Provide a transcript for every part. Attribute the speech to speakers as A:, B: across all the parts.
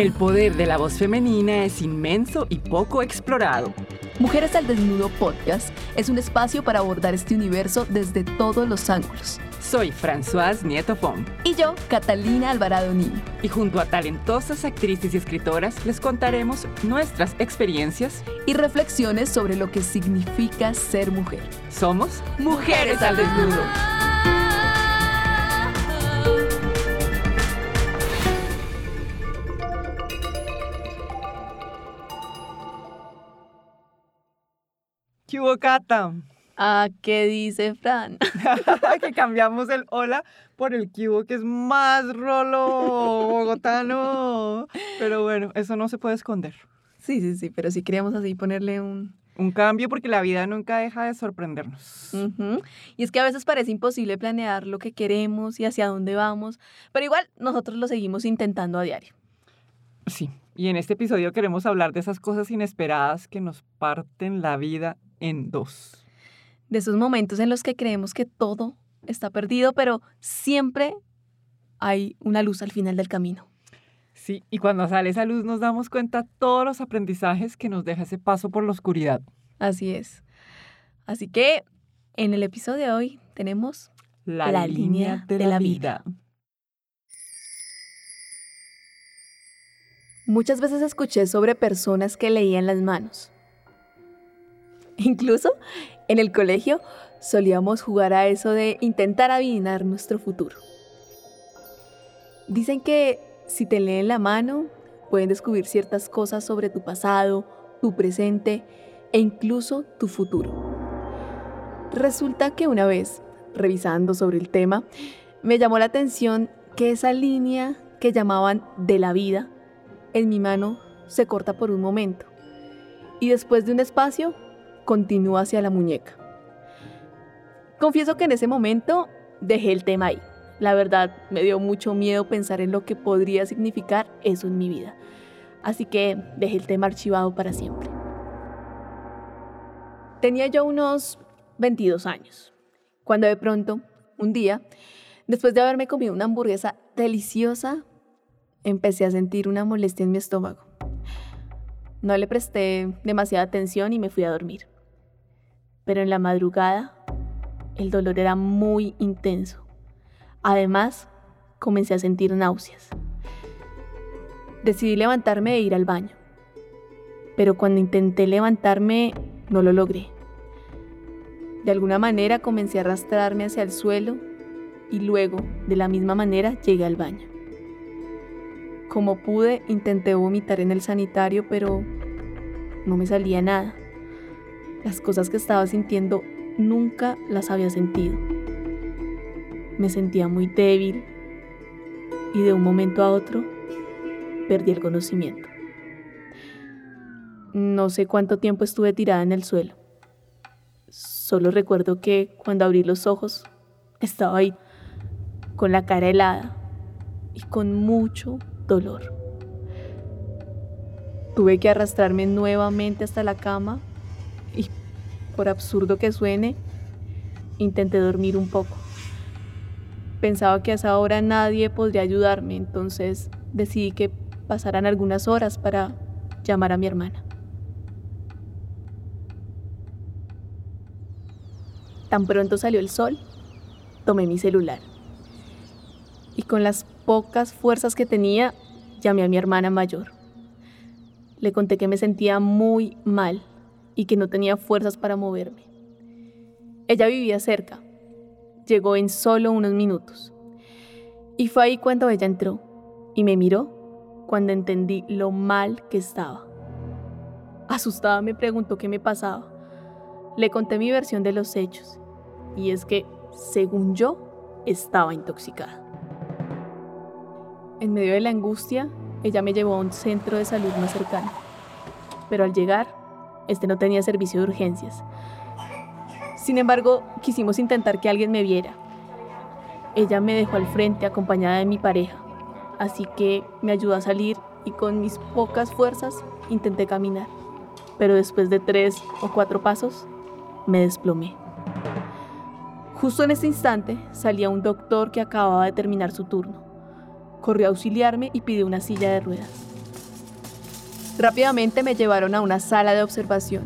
A: El poder de la voz femenina es inmenso y poco explorado.
B: Mujeres al Desnudo Podcast es un espacio para abordar este universo desde todos los ángulos.
A: Soy Françoise Nieto Pom.
B: Y yo, Catalina Alvarado Niño.
A: Y junto a talentosas actrices y escritoras les contaremos nuestras experiencias
B: y reflexiones sobre lo que significa ser mujer.
A: Somos Mujeres al Desnudo. ¿Qué hubo, Cata?
B: Ah, ¿qué dice Fran?
A: que cambiamos el hola por el cubo que es más rolo bogotano. Pero bueno, eso no se puede esconder.
B: Sí, sí, sí, pero si queríamos así ponerle un...
A: Un cambio porque la vida nunca deja de sorprendernos.
B: Y es que a veces parece imposible planear lo que queremos y hacia dónde vamos, pero igual nosotros lo seguimos intentando a diario.
A: Sí, y en este episodio queremos hablar de esas cosas inesperadas que nos parten la vida en dos.
B: De esos momentos en los que creemos que todo está perdido, pero siempre hay una luz al final del camino.
A: Sí, y cuando sale esa luz nos damos cuenta todos los aprendizajes que nos deja ese paso por la oscuridad.
B: Así es. Así que en el episodio de hoy tenemos la, línea, de, la, vida. Muchas veces escuché sobre personas que leían las manos. Incluso en el colegio solíamos jugar a eso de intentar adivinar nuestro futuro. Dicen que si te leen la mano, pueden descubrir ciertas cosas sobre tu pasado, tu presente e incluso tu futuro. Resulta que una vez, revisando sobre el tema, me llamó la atención que esa línea que llamaban de la vida en mi mano se corta por un momento y después de un espacio continúa hacia la muñeca. Confieso que en ese momento dejé el tema ahí. La verdad, me dio mucho miedo pensar en lo que podría significar eso en mi vida. Así que dejé el tema archivado para siempre. Tenía yo unos 22 años, cuando de pronto, un día, después de haberme comido una hamburguesa deliciosa, empecé a sentir una molestia en mi estómago. No le presté demasiada atención y me fui a dormir pero en la madrugada el dolor era muy intenso. Además, comencé a sentir náuseas. Decidí levantarme e ir al baño, pero cuando intenté levantarme no lo logré. De alguna manera comencé a arrastrarme hacia el suelo y luego, de la misma manera, llegué al baño. Como pude, intenté vomitar en el sanitario, pero no me salía nada. Las cosas que estaba sintiendo nunca las había sentido. Me sentía muy débil y de un momento a otro perdí el conocimiento. No sé cuánto tiempo estuve tirada en el suelo. Solo recuerdo que cuando abrí los ojos estaba ahí, con la cara helada y con mucho dolor. Tuve que arrastrarme nuevamente hasta la cama y por absurdo que suene, intenté dormir un poco. Pensaba que a esa hora nadie podría ayudarme, entonces decidí que pasaran algunas horas para llamar a mi hermana. Tan pronto salió el sol, tomé mi celular y con las pocas fuerzas que tenía, llamé a mi hermana mayor. Le conté que me sentía muy mal y que no tenía fuerzas para moverme. Ella vivía cerca. Llegó en solo unos minutos. Y fue ahí cuando ella entró y me miró cuando entendí lo mal que estaba. Asustada me preguntó qué me pasaba. Le conté mi versión de los hechos y es que, según yo, estaba intoxicada. En medio de la angustia, ella me llevó a un centro de salud más cercano. Pero al llegar, este no tenía servicio de urgencias. Sin embargo, quisimos intentar que alguien me viera. Ella me dejó al frente acompañada de mi pareja, así que me ayudó a salir y con mis pocas fuerzas intenté caminar. Pero después de tres o cuatro pasos, me desplomé. Justo en ese instante salía un doctor que acababa de terminar su turno. Corrió a auxiliarme y pidió una silla de ruedas. Rápidamente me llevaron a una sala de observación,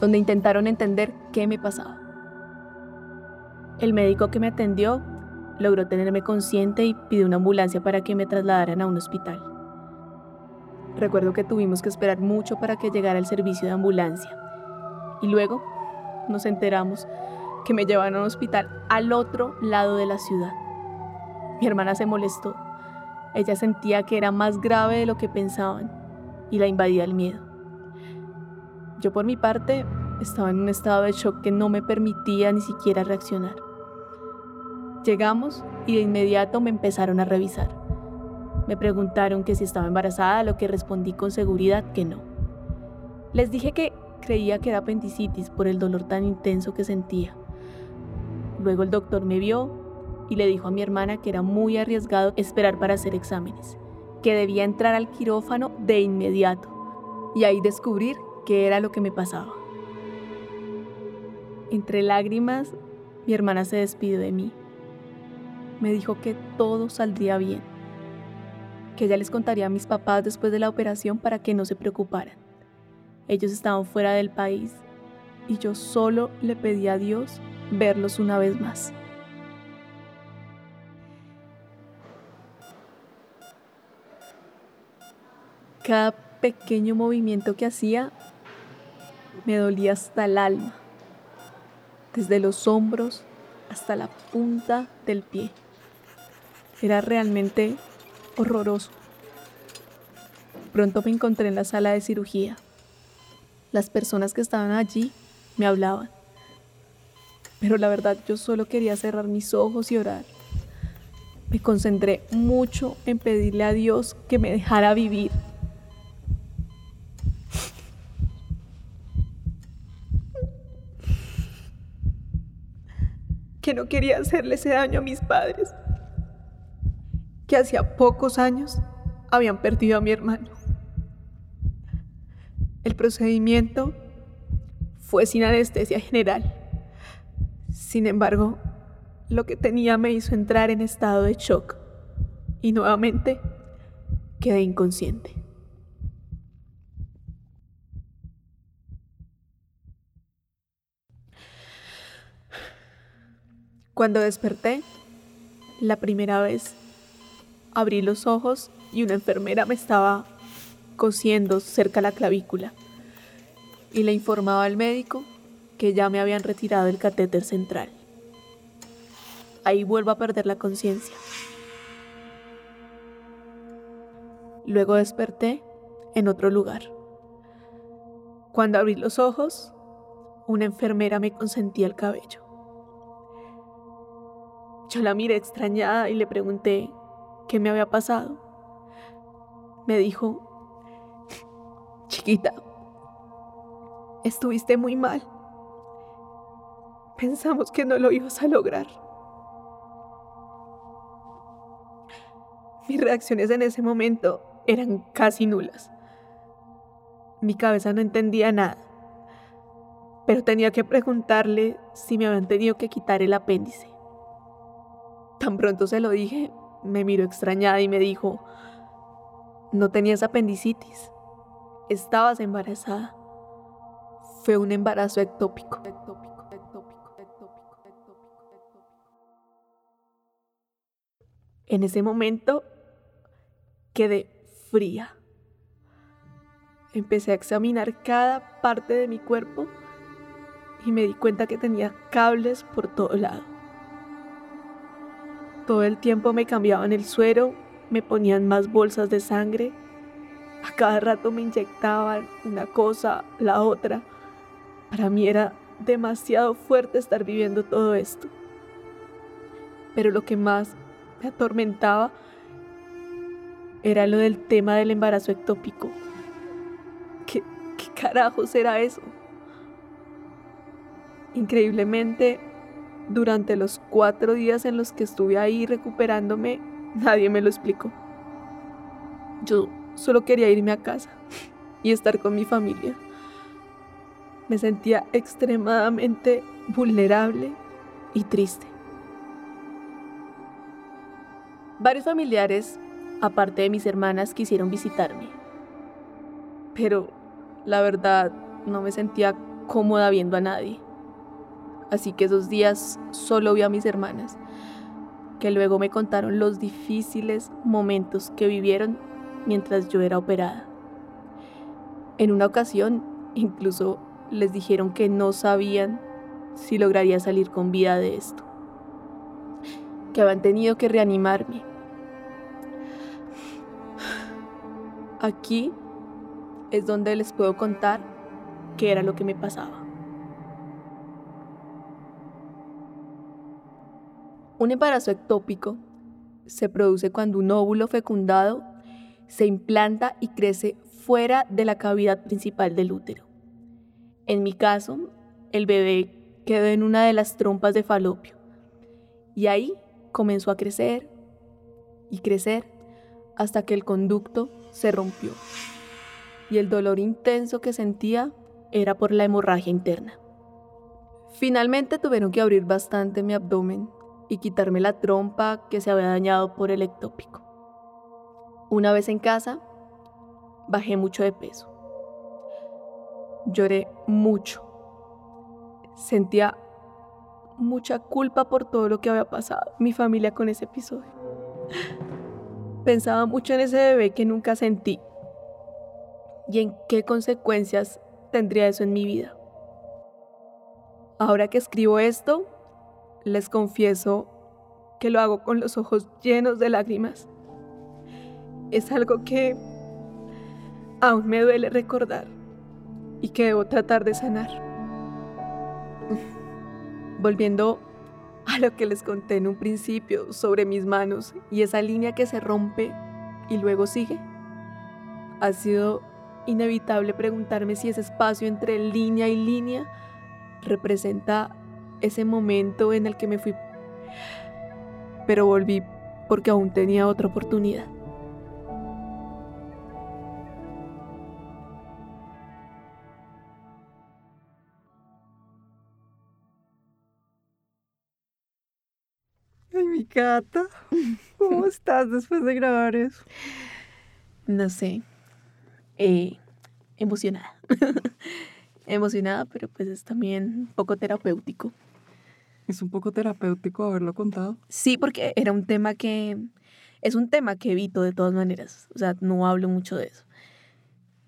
B: donde intentaron entender qué me pasaba. El médico que me atendió logró tenerme consciente y pidió una ambulancia para que me trasladaran a un hospital. Recuerdo que tuvimos que esperar mucho para que llegara el servicio de ambulancia. Y luego nos enteramos que me llevaron a un hospital al otro lado de la ciudad. Mi hermana se molestó. Ella sentía que era más grave de lo que pensaban y la invadía el miedo. Yo por mi parte estaba en un estado de shock que no me permitía ni siquiera reaccionar. Llegamos y de inmediato me empezaron a revisar. Me preguntaron que si estaba embarazada, lo que respondí con seguridad que no. Les dije que creía que era apendicitis por el dolor tan intenso que sentía. Luego el doctor me vio y le dijo a mi hermana que era muy arriesgado esperar para hacer exámenes, que debía entrar al quirófano de inmediato y ahí descubrir qué era lo que me pasaba. Entre lágrimas, mi hermana se despidió de mí. Me dijo que todo saldría bien, que ella les contaría a mis papás después de la operación para que no se preocuparan. Ellos estaban fuera del país y yo solo le pedí a Dios verlos una vez más. Cada pequeño movimiento que hacía me dolía hasta el alma, desde los hombros hasta la punta del pie. Era realmente horroroso. Pronto me encontré en la sala de cirugía. Las personas que estaban allí me hablaban. Pero la verdad yo solo quería cerrar mis ojos y orar. Me concentré mucho en pedirle a Dios que me dejara vivir. No quería hacerle ese daño a mis padres. Que hacía pocos años habían perdido a mi hermano. El procedimiento fue sin anestesia general. Sin embargo, lo que tenía me hizo entrar en estado de shock y nuevamente quedé inconsciente. Cuando desperté, la primera vez, abrí los ojos y una enfermera me estaba cosiendo cerca la clavícula y le informaba al médico que ya me habían retirado el catéter central. Ahí vuelvo a perder la conciencia. Luego desperté en otro lugar. Cuando abrí los ojos, una enfermera me consentía el cabello. Yo la miré extrañada y le pregunté qué me había pasado. Me dijo Chiquita, estuviste muy mal. Pensamos que no lo ibas a lograr. Mis reacciones en ese momento eran casi nulas. Mi cabeza no entendía nada, pero tenía que preguntarle si me habían tenido que quitar el apéndice. Tan pronto se lo dije, me miró extrañada y me dijo, no tenías apendicitis estabas embarazada. Fue un embarazo ectópico. En ese momento quedé fría. Empecé a examinar cada parte de mi cuerpo y me di cuenta que tenía cables por todo lado. Todo el tiempo me cambiaban el suero, me ponían más bolsas de sangre a cada rato me inyectaban una cosa, la otra. Para mí era demasiado fuerte estar viviendo todo esto. Pero lo que más me atormentaba era lo del tema del embarazo ectópico. ¿Qué, qué carajos era eso? Increíblemente, durante los cuatro días en los que estuve ahí recuperándome, nadie me lo explicó. Yo Solo quería irme a casa y estar con mi familia. Me sentía extremadamente vulnerable y triste. Varios familiares, aparte de mis hermanas, quisieron visitarme. pero la verdad no me sentía cómoda viendo a nadie. Así que esos días solo vi a mis hermanas, que luego me contaron los difíciles momentos que vivieron mientras yo era operada. En una ocasión, incluso les dijeron que no sabían si lograría salir con vida de esto, que habían tenido que reanimarme. Aquí es donde les puedo contar qué era lo que me pasaba. Un embarazo ectópico se produce cuando un óvulo fecundado se implanta y crece fuera de la cavidad principal del útero. En mi caso, el bebé quedó en una de las trompas de falopio y ahí comenzó a crecer y crecer hasta que el conducto se rompió y el dolor intenso que sentía era por la hemorragia interna. Finalmente tuvieron que abrir bastante mi abdomen y quitarme la trompa que se había dañado por el ectópico. Una vez en casa, bajé mucho de peso. Lloré mucho. Sentía mucha culpa por todo lo que había pasado mi familia con ese episodio. Pensaba mucho en ese bebé que nunca sentí y en qué consecuencias tendría eso en mi vida. Ahora que escribo esto, les confieso que lo hago con los ojos llenos de lágrimas. Es algo que aún me duele recordar y que debo tratar de sanar. Volviendo a lo que les conté en un principio sobre mis manos y esa línea que se rompe y luego sigue, ha sido inevitable preguntarme si ese espacio entre línea y línea representa ese momento en el que me fui. Pero volví porque aún tenía otra oportunidad.
A: Ay, mi gata. ¿Cómo estás después de grabar eso?
B: No sé. Eh, emocionada. emocionada, pero pues es también un poco terapéutico.
A: Es un poco terapéutico haberlo contado.
B: Sí, porque era un tema que es un tema que evito de todas maneras. O sea, no hablo mucho de eso.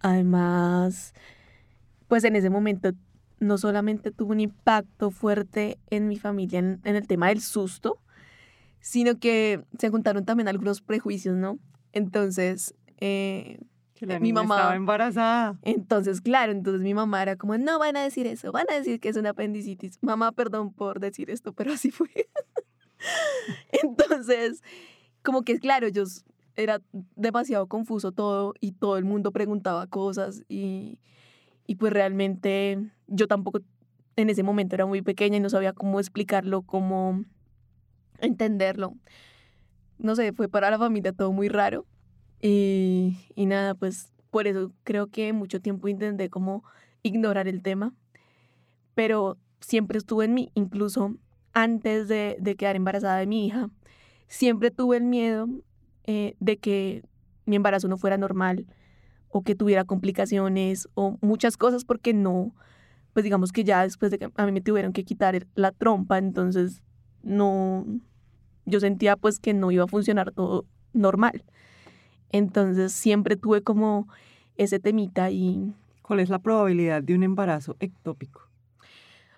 B: Además, pues en ese momento no solamente tuvo un impacto fuerte en mi familia en, el tema del susto, sino que se juntaron también algunos prejuicios, ¿no? Entonces, eh,
A: que la mi mamá estaba embarazada.
B: Entonces, claro, entonces mi mamá era como, no van a decir eso, van a decir que es una apendicitis. Mamá, perdón por decir esto, pero así fue. entonces, como que, claro, yo era demasiado confuso todo y todo el mundo preguntaba cosas y, y pues realmente yo tampoco en ese momento era muy pequeña y no sabía cómo explicarlo, cómo entenderlo. No sé, fue para la familia todo muy raro. Y, y nada, pues por eso creo que mucho tiempo intenté como ignorar el tema, pero siempre estuvo en mí, incluso antes de, de quedar embarazada de mi hija, siempre tuve el miedo eh, de que mi embarazo no fuera normal o que tuviera complicaciones o muchas cosas porque no, pues digamos que ya después de que a mí me tuvieron que quitar la trompa, entonces no, yo sentía pues que no iba a funcionar todo normal. Entonces siempre tuve como ese temita y...
A: ¿Cuál es la probabilidad de un embarazo ectópico?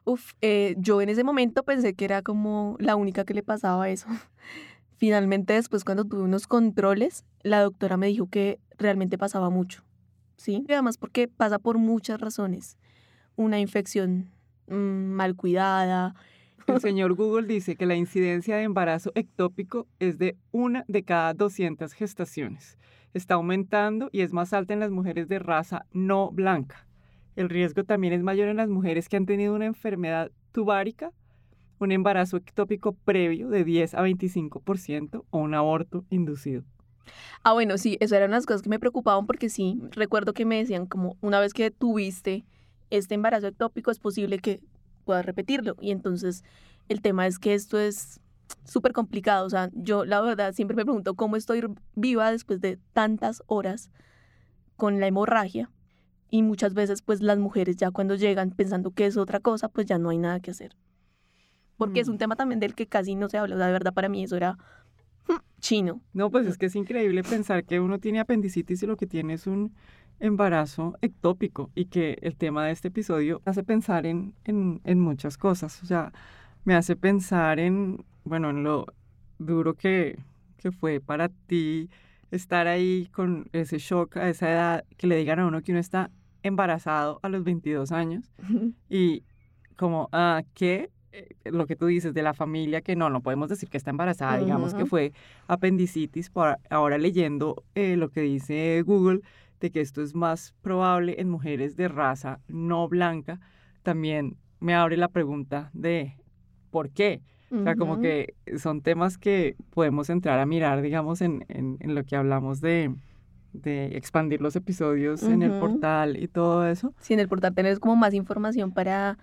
B: Uf, eh, yo en ese momento pensé que era como la única que le pasaba eso. Finalmente después cuando tuve unos controles, la doctora me dijo que realmente pasaba mucho. ¿Sí? Y además porque pasa por muchas razones. Una infección mm, mal cuidada,
A: el señor Google dice que la incidencia de embarazo ectópico es de una de cada 200 gestaciones. Está aumentando y es más alta en las mujeres de raza no blanca. El riesgo también es mayor en las mujeres que han tenido una enfermedad tubárica, un embarazo ectópico previo de 10 a 25% o un aborto inducido.
B: Ah, bueno, sí, esas eran las cosas que me preocupaban porque sí, recuerdo que me decían como una vez que tuviste este embarazo ectópico es posible que pueda repetirlo. Y entonces el tema es que esto es súper complicado. O sea, yo la verdad siempre me pregunto cómo estoy viva después de tantas horas con la hemorragia. y muchas veces pues las mujeres ya cuando llegan pensando que es otra cosa, pues ya no hay nada que hacer. Porque es un
A: Mm.
B: tema también del que casi no se habla, o sea, de verdad para mí eso era chino.
A: No, pues es que es increíble pensar que uno tiene apendicitis y lo que tiene es un embarazo ectópico y que el tema de este episodio hace pensar en, en, en muchas cosas. O sea, me hace pensar en, bueno, en lo duro que, que fue para ti estar ahí con ese shock a esa edad, que le digan a uno que uno está embarazado a los 22 años y como, ah, ¿qué? Eh, Lo que tú dices de la familia, que no, no podemos decir que está embarazada, digamos que fue apendicitis, por ahora leyendo eh, lo que dice Google, de que esto es más probable en mujeres de raza no blanca, también me abre la pregunta de ¿por qué? O sea, como que son temas que podemos entrar a mirar, digamos, en, en, en lo que hablamos de, de expandir los episodios en el portal y todo eso.
B: Sí, en el portal tenés como más información para,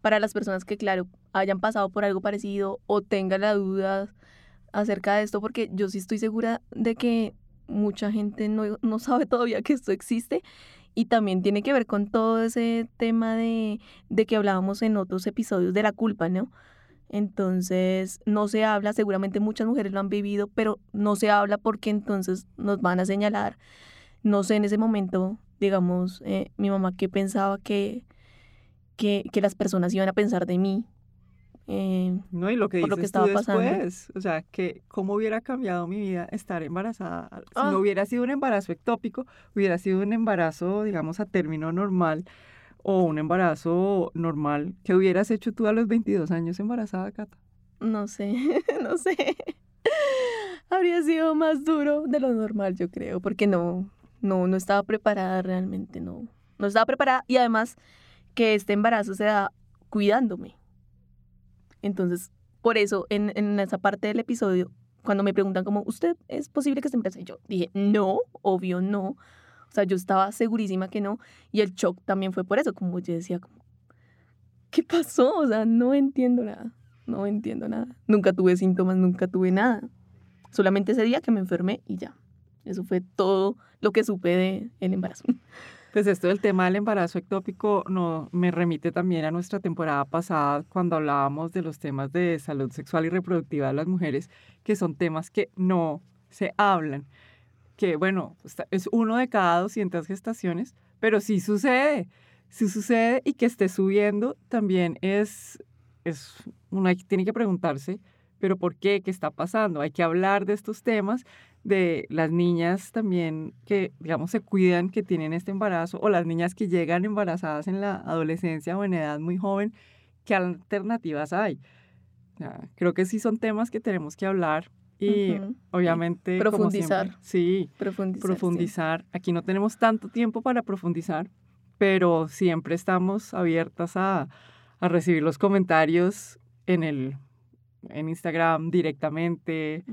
B: para las personas que, claro, hayan pasado por algo parecido o tengan la duda acerca de esto, porque yo sí estoy segura de que mucha gente no, no sabe todavía que esto existe y también tiene que ver con todo ese tema de, de que hablábamos en otros episodios de la culpa, ¿no? Entonces, no se habla, seguramente muchas mujeres lo han vivido, pero no se habla porque entonces nos van a señalar. No sé en ese momento, digamos, eh, mi mamá qué pensaba que, que, que las personas iban a pensar de mí. Eh,
A: No, y lo que
B: lo
A: dices
B: que
A: tú
B: pasando.
A: después, o sea, que cómo hubiera cambiado mi vida estar embarazada. Si
B: Ah.
A: no hubiera sido un embarazo ectópico, hubiera sido un embarazo, digamos, a término normal o un embarazo normal. ¿Qué hubieras hecho tú a los 22 años embarazada, Cata?
B: no sé, no sé. Habría sido más duro de lo normal, yo creo, porque no, no, no estaba preparada realmente, no. No estaba preparada y además que este embarazo se da cuidándome. Entonces, por eso, en, en esa parte del episodio, cuando me preguntan como, ¿usted es posible que esté embarazada? Yo dije, no, obvio no. O sea, yo estaba segurísima que no. Y el shock también fue por eso, como yo decía, como, ¿qué pasó? O sea, no entiendo nada. No entiendo nada. Nunca tuve síntomas, nunca tuve nada. Solamente ese día que me enfermé y ya. Eso fue todo lo que supe del el embarazo.
A: Pues esto del tema del embarazo ectópico no, me remite también a nuestra temporada pasada cuando hablábamos de los temas de salud sexual y reproductiva de las mujeres, que son temas que no se hablan. Que bueno, es uno de cada 200 gestaciones, pero sí sucede, sí sucede y que esté subiendo también es, es tiene que preguntarse, pero ¿por qué? ¿Qué está pasando? Hay que hablar de estos temas de las niñas también que, digamos, se cuidan, que tienen este embarazo, o las niñas que llegan embarazadas en la adolescencia o en edad muy joven, ¿qué alternativas hay? Creo que sí son temas que tenemos que hablar y
B: Ujú.
A: obviamente... como
B: profundizar.
A: siempre, sí,
B: Profundizar. sí.
A: profundizar. Aquí no tenemos tanto tiempo para profundizar, pero siempre estamos abiertas a, a recibir los comentarios en el en Instagram directamente,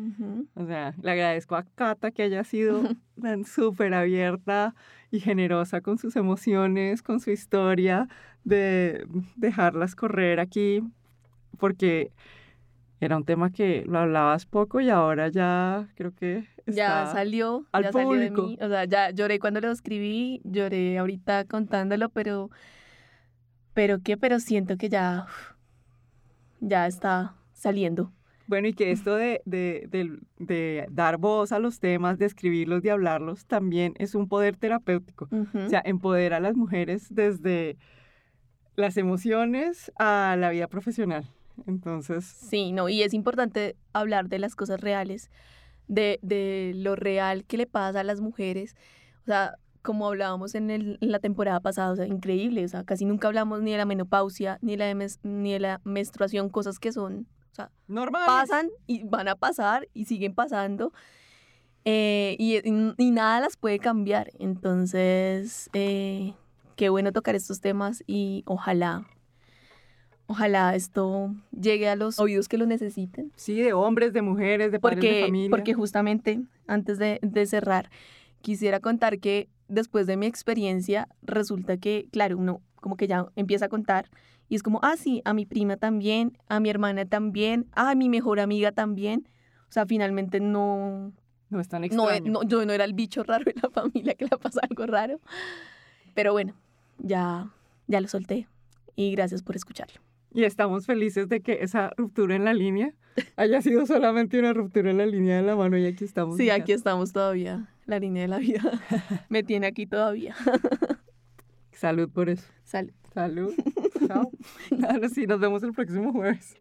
A: o sea, le agradezco a Cata que haya sido tan súper abierta y generosa con sus emociones, con su historia, de dejarlas correr aquí, porque era un tema que lo hablabas poco y ahora ya creo que
B: Ya salió,
A: al
B: ya salió de
A: público.
B: mí. O sea, ya lloré cuando lo escribí, lloré ahorita contándolo, pero, pero qué, pero siento que ya, ya está saliendo.
A: Bueno, y que esto de, de, de dar voz a los temas, de escribirlos, de hablarlos, también es un poder terapéutico.
B: Ujú.
A: O sea, empodera a las mujeres desde las emociones a la vida profesional. Entonces,
B: Sí, no, y es importante hablar de las cosas reales, de, de lo real que le pasa a las mujeres. O sea, como hablábamos en, el- en la temporada pasada, o sea, increíble, o sea, casi nunca hablamos ni de la menopausia, ni de la, ni de la menstruación, cosas que son, o sea,
A: normal.
B: pasan y van a pasar y siguen pasando. eh, y, y- nada las puede cambiar. Entonces, eh, qué bueno tocar estos temas y ojalá, ojalá esto llegue a los oídos que lo necesiten.
A: Sí, de hombres, de mujeres, de padres de
B: Porque,
A: familia.
B: porque justamente, antes de, de cerrar, quisiera contar que después de mi experiencia, resulta que, claro, uno como que ya empieza a contar y es como, ah, sí, a mi prima también, a mi hermana también, ah, a mi mejor amiga también. O sea, finalmente no,
A: no es tan
B: no,
A: extraño.
B: no, yo no era el bicho raro de la familia que le pasa algo raro. Pero bueno, ya, ya lo solté y gracias por escucharlo.
A: Y estamos felices de que esa ruptura en la línea haya sido solamente una ruptura en la línea de la mano y aquí estamos.
B: Sí, aquí estamos todavía. La línea de la vida me tiene aquí todavía.
A: Salud por eso.
B: Salud.
A: Salud. Chao. Ahora sí, nos vemos el próximo jueves.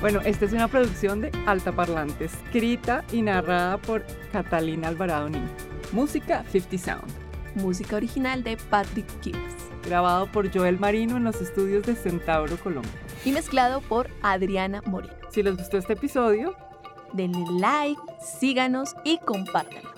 A: Bueno, esta es una producción de Altaparlante, escrita y narrada por Catalina Alvarado Niño. Música 50 Sound.
B: Música original de Patrick Gibbs.
A: Grabado por Joel Marino en los estudios de Centauro, Colombia.
B: Y mezclado por Adriana Moreno.
A: Si les gustó este episodio,
B: denle like, síganos y compártanlo.